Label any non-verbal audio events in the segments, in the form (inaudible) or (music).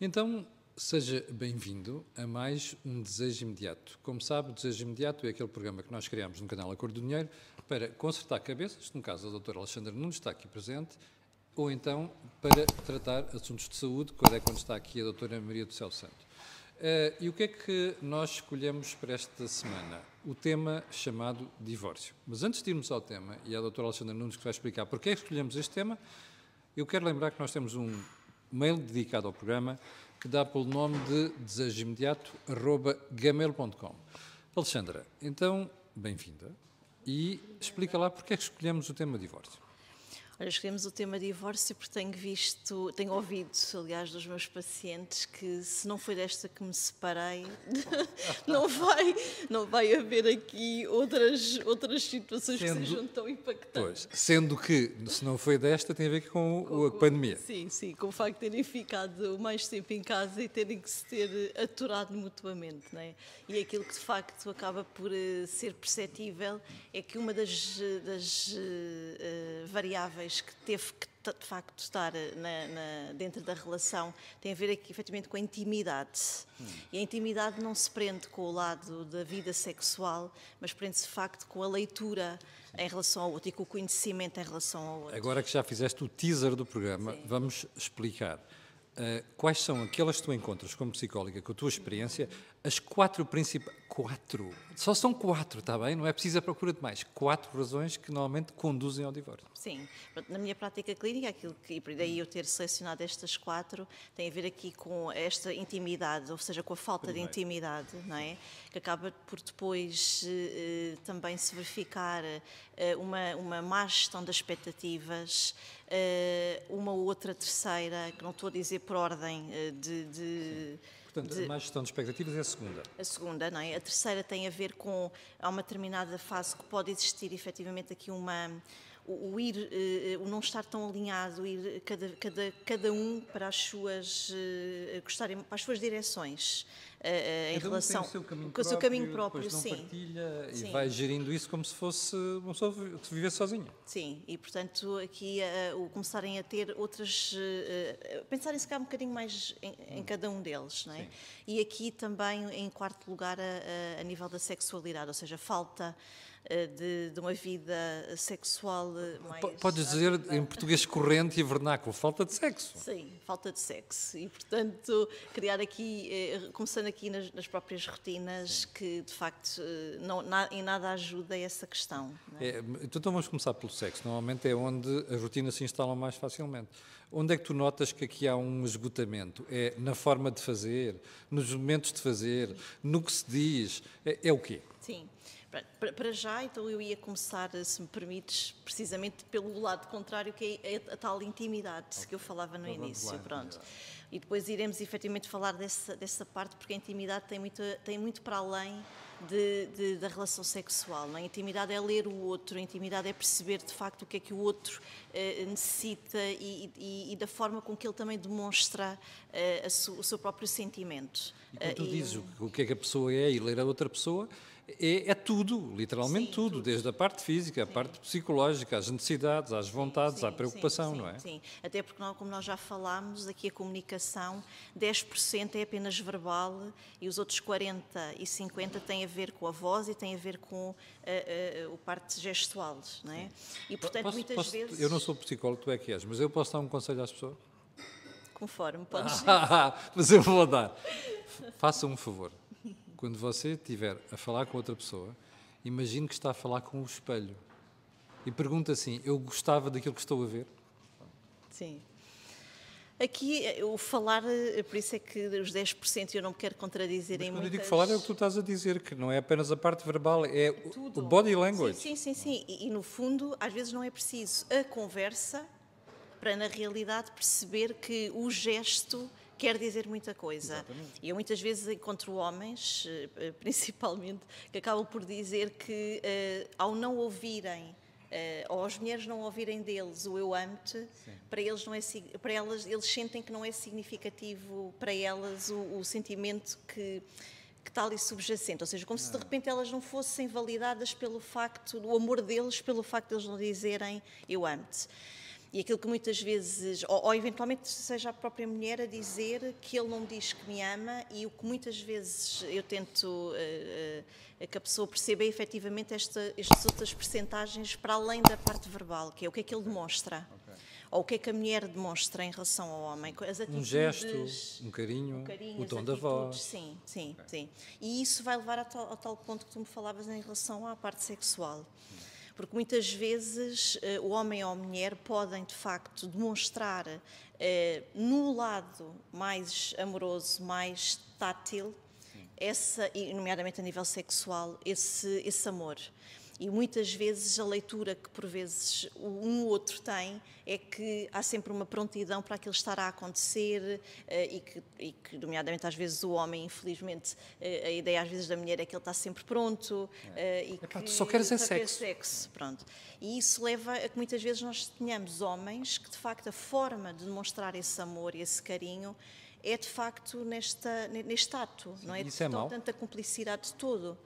Então, seja bem-vindo a mais um Desejo Imediato. Como sabe, o Desejo Imediato é aquele programa que nós criamos no canal A Cor do Dinheiro para consertar cabeças, no caso a doutora Alexandra Nunes está aqui presente, ou então para tratar assuntos de saúde, quando é quando está aqui a doutora Maria do Céu Santo. Uh, e o que é que nós escolhemos para esta semana? O tema chamado divórcio. Mas antes de irmos ao tema, e é a doutora Alexandra Nunes que vai explicar porque é que escolhemos este tema, eu quero lembrar que nós temos um mail dedicado ao programa que dá pelo nome de desejoimediato.gmail.com. Alexandra, então, bem-vinda e explica lá porque é que escolhemos o tema divórcio. Olha, escolhemos o tema divórcio porque tenho visto, tenho ouvido, aliás, dos meus pacientes que se não foi desta que me separei, (laughs) não vai, não vai haver aqui outras, outras situações sendo, que sejam tão impactantes. Pois, sendo que se não foi desta tem a ver com, com a pandemia. Sim, sim, com o facto de terem ficado mais tempo em casa e terem que se ter aturado mutuamente, não é? E aquilo que de facto acaba por uh, ser perceptível é que uma das, das uh, variáveis que teve que de facto estar eh, na, na, dentro da relação tem a ver aqui efetivamente com a intimidade. Hum. E a intimidade não se prende com o lado da vida sexual, mas prende-se de facto com a leitura Sim. em relação ao outro e com o conhecimento em relação ao outro. Agora que já fizeste o teaser do programa, Sim. vamos explicar. Uh, quais são aquelas que tu encontras como psicóloga, com a tua experiência, as quatro principais. Quatro! Só são quatro, está bem? Não é preciso a procura de mais. Quatro razões que normalmente conduzem ao divórcio. Sim. Na minha prática clínica, aquilo que, e daí eu ter selecionado estas quatro, tem a ver aqui com esta intimidade, ou seja, com a falta Primeiro. de intimidade, não é? Que acaba por depois eh, também se verificar eh, uma, uma má gestão das expectativas, eh, uma outra terceira, que não estou a dizer por ordem eh, de, de Portanto, de, a má gestão de expectativas é a segunda. A segunda, não é? A terceira tem a ver com, há uma determinada fase que pode existir efetivamente aqui uma, o, o ir, uh, o não estar tão alinhado, ir cada, cada, cada um para as suas, uh, gostarem, para as suas direções. Uh, em relação com o seu caminho próprio, o seu caminho próprio sim. partilha sim. e vai gerindo isso como se fosse uma pessoa que vivesse sozinha. Sim, e portanto aqui uh, o começarem a ter outras, uh, pensarem se cá um bocadinho mais em, em, cada um deles, não é? Sim. E aqui também em quarto lugar a, a nível da sexualidade, ou seja, falta eh, de, de, uma vida sexual eh, mais. Podes dizer em português corrente e vernáculo, falta de sexo. Sim, falta de sexo. E, portanto, criar aqui, eh, começando aqui nas, nas próprias rotinas, Sim. que de facto não, na, em nada ajuda essa questão. É? É, então vamos começar pelo sexo. Normalmente é onde as rotinas se instalam mais facilmente. Onde é que tu notas que aqui há um esgotamento? É na forma de fazer, nos momentos de fazer, no que se diz? É, é o quê? Sim. Para já, então eu ia começar, se me permites, precisamente pelo lado contrário, que é a, tal intimidade okay. que eu falava no início. Pronto. E depois iremos efetivamente falar dessa, dessa parte, porque a intimidade tem muito, tem muito para além de, de, da relação sexual. A intimidade é ler o outro, a intimidade é perceber de facto o que é que o outro eh, necessita e, e, e, da forma com que ele também demonstra eh, su, o seu próprio sentimento. E quando tu uh, dizes o que é que a pessoa é e ler a outra pessoa, é, é tudo, literalmente sim, tudo, tudo, desde a parte física, a parte psicológica, às necessidades, às vontades, sim, à preocupação, sim, não é? Sim, até porque, como nós já falámos, aqui a comunicação, 10% é apenas verbal e os outros 40% e 50% têm a ver com a voz e têm a ver com a, a parte gestual, não é? E, portanto, posso, muitas posso, vezes... Eu não sou psicólogo, tu é que és, mas eu posso dar um conselho às pessoas? Conforme, (laughs) podes (laughs) Mas eu vou dar. Faça um favor quando você estiver a falar com outra pessoa, imagine que está a falar com o espelho e pergunta assim: Eu gostava daquilo que estou a ver? Sim. Aqui, o falar, eh, por isso é que os 10% eu não me quero contradizer Mas em quando muitas... eu digo falar é o que tu estás a dizer, que não é apenas a parte verbal, é Tudo. o body language. Sim, sim, sim. sim. E, e, no fundo, às vezes não é preciso a conversa para, na realidade, perceber que o gesto quer dizer muita coisa. Exatamente. E eu muitas vezes encontro homens, eh, (laughs) principalmente, que acabam por dizer que ao não ouvirem ou as mulheres não ouvirem deles o eu amo-te, para eles não é para elas eles sentem que não é significativo para elas o, o sentimento que que está ali subjacente, ou seja, como se de repente elas não fossem validadas pelo facto, do amor deles, pelo facto de eles não dizerem eu amo-te. E aquilo que muitas vezes, ou, ou, eventualmente seja a própria mulher a dizer que ele não diz que me ama, e o que muitas vezes eu tento uh, uh, que a pessoa perceba é efetivamente esta, estas outras percentagens para além da parte verbal, que é o que é que ele demonstra. Okay. Ou o que é que a mulher demonstra em relação ao homem? Um gesto, um carinho, um carinho o tom da voz. Sim, sim, okay. sim. E isso vai levar ao tal, ao tal ponto que tu me falavas em relação à parte sexual. Hum porque muitas vezes eh, o homem ou a mulher podem de facto demonstrar eh, no lado mais amoroso, mais tátil, essa, e nomeadamente a nível sexual, esse, esse amor. E muitas vezes a leitura que por vezes um ou outro tem é que há sempre uma prontidão para aquilo estar a acontecer eh, e que, e que nomeadamente às vezes o homem, infelizmente, eh, a ideia às vezes da mulher é que ele está sempre pronto é. e Epá, que só queres é sexo. sexo. Pronto. E isso leva a que muitas vezes nós tenhamos homens que de facto a forma de demonstrar esse amor e esse carinho é de facto nesta, neste ato, não é? Isso é mau. tanta cumplicidade de todo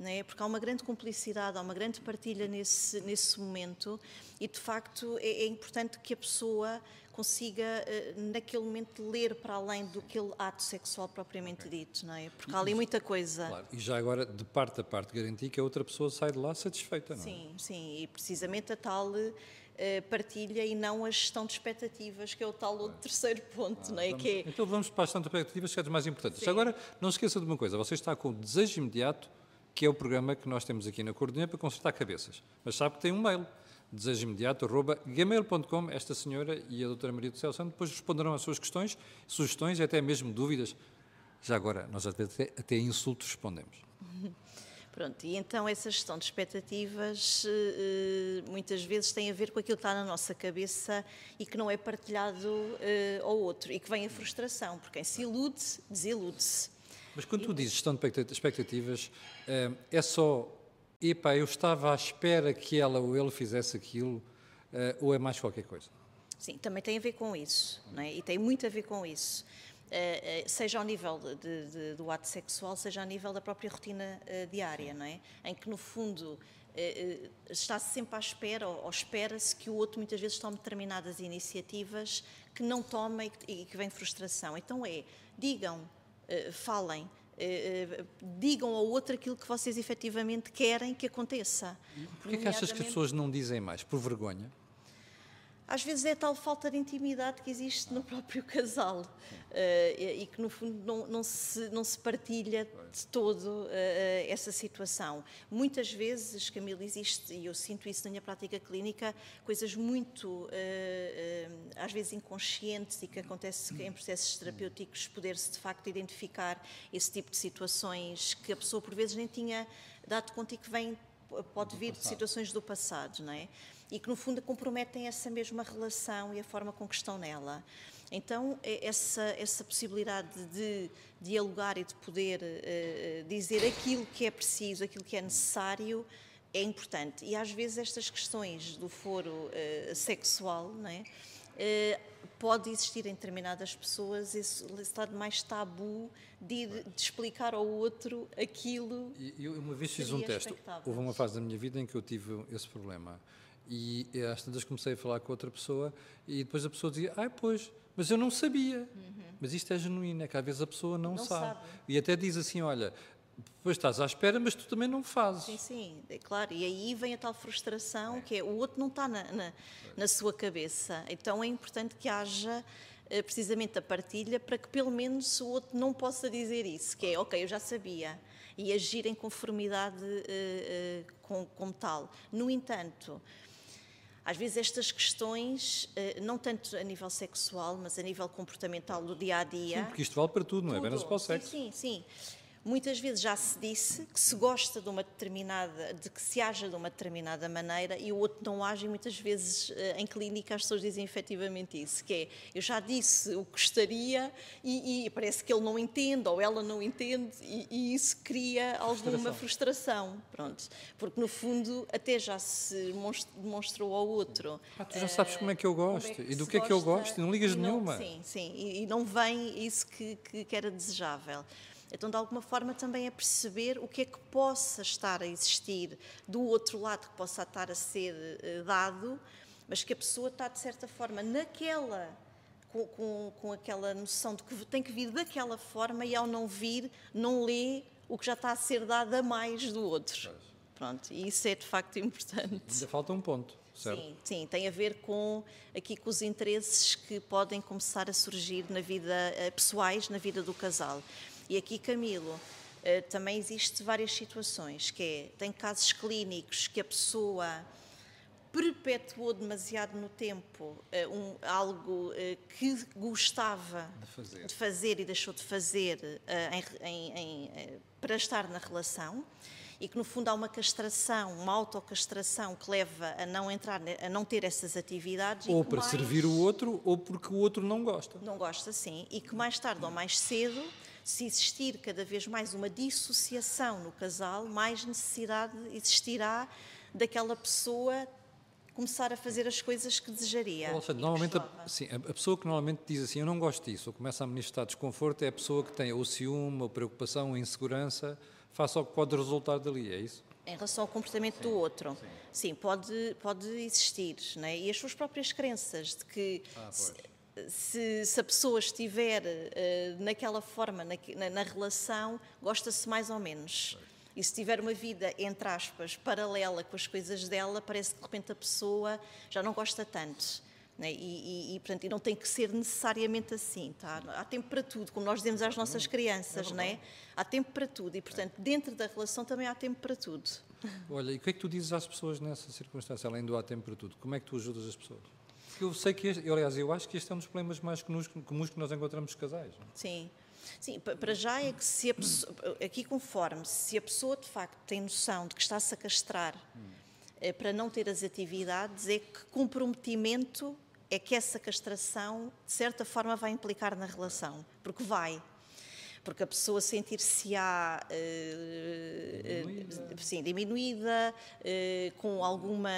é? porque há uma grande cumplicidade, há uma grande partilha nesse, nesse momento e, de facto, é, é importante que a pessoa consiga, eh, naquele momento, ler para além do aquele ato sexual propriamente okay. dito, não é? Porque há ali muita coisa. Claro. E já agora, de parte a parte, garantir que a outra pessoa sai de lá satisfeita, não é? Sim, sim, e precisamente a tal uh, partilha e não a gestão de expectativas, que é o tal outro terceiro ponto, ah, não é? Vamos, que é... Então vamos para a gestão de expectativas, que é mais importantes. Sim. Agora, não se esqueça de uma coisa, você está com o desejo imediato que é o programa que nós temos aqui na Coordinha para consertar cabeças. Mas sabe que tem um mail, desejoimediato.gmail.com. Esta senhora e a doutora Maria do Céu Santo depois responderão às suas questões, sugestões e até mesmo dúvidas. Já agora, nós até, até insultos respondemos. (laughs) Pronto, e então essa gestão de expectativas eh, muitas vezes tem a ver com aquilo que está na nossa cabeça e que não é partilhado eh, ao outro e que vem a frustração, porque quem se ilude, desilude-se. Mas quando tu dizes gestão de expectativas, eh, é só, epá, eu estava à espera que ela ou ele fizesse aquilo, eh, ou é mais qualquer coisa? Sim, também tem a ver com isso, não é? e tem muito a ver com isso. Uh, seja ao nível de, de, do ato sexual, seja ao nível da própria rotina uh, diária, não é? Em que, no fundo, uh, está-se sempre à espera, ou, ou espera-se que o outro muitas vezes tome determinadas iniciativas que não toma e que, e que vem frustração. Então é, digam, falem, eh, eh, digam ao outro aquilo que vocês efetivamente querem que aconteça. Por que achas que as pessoas não dizem mais? Por vergonha? Às vezes é tal falta de intimidade que existe no próprio casal uh, e, e, que no fundo não, não, se, não se partilha de todo uh, essa situação. Muitas vezes, Camila, existe, e eu sinto isso na minha prática clínica, coisas muito, uh, às vezes inconscientes e que acontece em processos terapêuticos, poder-se de facto identificar esse tipo de situações que a pessoa por vezes nem tinha dado conta e que vem, pode vir de situações do passado, não é? e que, no fundo, comprometem essa mesma relação e a forma com que estão nela. Então, essa, essa possibilidade de dialogar e de poder uh, dizer aquilo que é preciso, aquilo que é necessário, é importante. E às vezes estas questões do foro uh, sexual, não é? Uh, pode existir em determinadas pessoas esse, esse lado mais tabu de, de, explicar ao outro aquilo. E eu uma vez fiz um teste. Houve uma fase da minha vida em que eu tive esse problema. E às tantas comecei a falar com outra pessoa e depois a pessoa dizia, ah, pois, mas eu não sabia. Uhum. Mas isto é genuíno, é que às vezes a pessoa não, não sabe. sabe. E até diz assim, olha, depois estás à espera, mas tu também não fazes. Sim, sim, é claro. E aí vem a tal frustração, é. que é o outro não está na, na, na, sua cabeça. Então é importante que haja eh, precisamente a partilha para que pelo menos o outro não possa dizer isso, que é, ok, eu já sabia, e agir em conformidade uh, uh, com, como tal. No entanto, às vezes estas questões, não tanto a nível sexual, mas a nível comportamental do dia a dia. Sim, porque isto vale para tudo, não é? Apenas para o sexo. Sim, sim, sim. Muitas vezes já se disse que se gosta de uma determinada, de que se haja de uma determinada maneira e o outro não age, e muitas vezes eh, em clínica as pessoas dizem efetivamente isso, que é, eu já disse o que gostaria e, e parece que ele não entende ou ela não entende e, e isso cria alguma frustração. pronto, porque no fundo até já se demonstrou ao outro. Ah, tu já sabes como é que eu gosto é que e do que é que eu gosto e não ligas não, nenhuma. Sim, sim, e, e não vem isso que, que, que era desejável. Então, de alguma forma, também é perceber o que é que possa estar a existir do outro lado, que possa estar a ser uh, dado, mas que a pessoa está, de certa forma, naquela. Com, com, com aquela noção de que tem que vir daquela forma e ao não vir, não lê o que já está a ser dado a mais do outro. Pronto, e isso é de facto (laughs) importante. Ainda falta um ponto, certo? Sim, sim, tem a ver com aqui com os interesses que podem começar a surgir na vida eh, pessoais, na vida do casal. E aqui, Camilo, eh, também existe várias situações, que é, tem casos clínicos que a pessoa perpetuou demasiado no tempo eh, um, algo que gostava de fazer. de fazer, e deixou de fazer em, em, em, para estar na relação e que no fundo há uma castração, uma autocastração que leva a não entrar, a não ter essas atividades. Ou para mais... servir o outro, ou porque o outro não gosta. Não gosta, sim. E que mais tarde ou mais cedo, se existir cada vez mais uma dissociação no casal, mais necessidade existirá daquela pessoa começar a fazer as coisas que desejaria. Ou seja, normalmente, a, sim, a pessoa que normalmente diz assim, eu não gosto disso, ou começa a manifestar desconforto, é a pessoa que tem ou ciúme, ou preocupação, ou insegurança, face ao que pode resultar dali, é isso? Em relação ao comportamento sim, do outro. Sim, sim pode, pode existir. Né? E as suas próprias crenças de que. Ah, se, se, a pessoa estiver uh, naquela forma, na, na, na relação, gosta-se mais ou menos. E se tiver uma vida, entre aspas, paralela com as coisas dela, parece que de repente a pessoa já não gosta tanto. Né? E, e, e, portanto, e não tem que ser necessariamente assim. Tá? Há tempo para tudo, como nós dizemos às nossas crianças, é né? há tempo para tudo e, portanto, dentro da relação também há tempo para tudo. Olha, e o que é que tu dizes às pessoas nessa circunstância, além do há tempo para tudo? Como é que tu ajudas as pessoas? Porque eu sei que, este, aliás, eu acho que este é um dos problemas mais comuns que nós encontramos casais. Não? É? Sim. Sim, para já é que se pessoa, aqui conforme, se a pessoa de facto tem noção de que está-se a castrar hum. para não ter as atividades, é que comprometimento é que essa castração, de certa forma, vai implicar na relação, porque vai. Porque a pessoa sentir-se-á uh, uh, sim, diminuída, com alguma,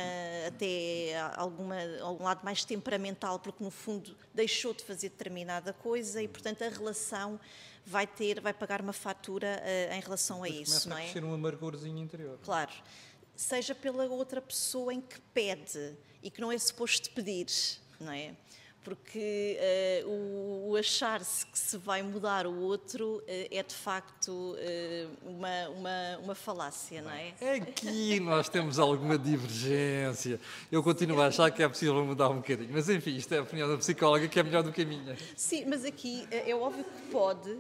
até alguma, algum lado mais temperamental, porque no fundo deixou de fazer determinada coisa e, portanto, a relação vai ter, vai pagar uma fatura em relação a isso, não é? Começa a crescer um amargorzinho interior. Claro. Seja pela outra pessoa em que pede e que não é suposto pedir não é? Porque uh, o, o achar-se que se vai mudar o outro uh, é de facto uh, uma, uma, uma falácia, não é? Aqui nós temos alguma divergência. Eu continuo a achar que é possível mudar um bocadinho, mas enfim, isto é a opinião da psicóloga que é melhor do que a minha. Sim, mas aqui é óbvio que pode,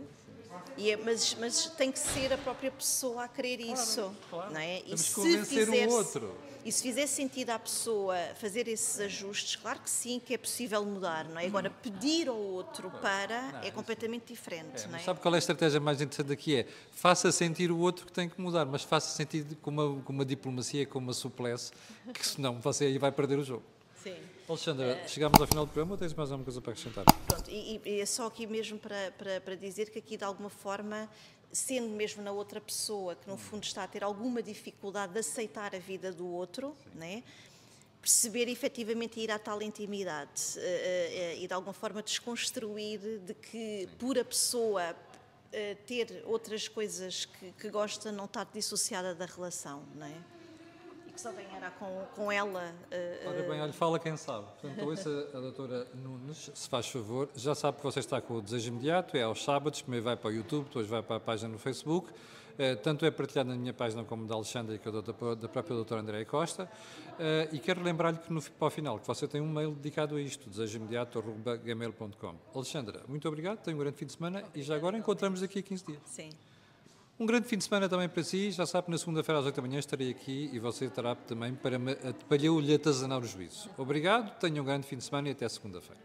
é, mas, mas, tem que ser a própria pessoa a querer isso. Claro, claro. Não é? E Temos se convencer fizer, o outro. E se fizer sentido à pessoa fazer esses ajustes, claro que sim, que é possível mudar, não é? Agora, pedir ao outro para não, é completamente diferente, é, não é? Sabe qual é a estratégia mais interessante aqui? É faça sentir o outro que tem que mudar, mas faça sentir com uma, com uma diplomacia, com uma suplesse, que senão você aí vai perder o jogo. Sim. Alexandra, uh, chegamos ao final do programa ou tens mais alguma coisa para acrescentar? Pronto, e, e é só aqui mesmo para, para, para dizer que aqui de alguma forma sendo mesmo na outra pessoa que no fundo está a ter alguma dificuldade de aceitar a vida do outro, né? perceber efetivamente ir à tal intimidade uh, uh, e de alguma forma desconstruir de que Sim. por a pessoa ter outras coisas que, que gosta não estar dissociada da relação, não é? Que só ganhará com, com ela. Uh, Ora bem, olha, fala quem sabe. Portanto, ouça a doutora Nunes, se faz favor. Já sabe que você está com o desejo imediato, é aos sábados, primeiro vai para o YouTube, depois vai para a página no Facebook. Uh, tanto é partilhado na minha página como da Alexandra e da, da própria doutora Andréia Costa. Uh, e quero lembrar-lhe que no, para o final, que você tem um mail dedicado a isto, desejoimediato.gmail.com. Alexandra, muito obrigado, tenha um grande fim de semana e já agora encontramos daqui a 15 dias. Sim. Um grande fim de semana também para si. Já sabe, na segunda-feira às 8 da manhã estarei aqui e você estará também para, para lhe atazanar o juízo. Obrigado, tenha um grande fim de semana e até segunda-feira.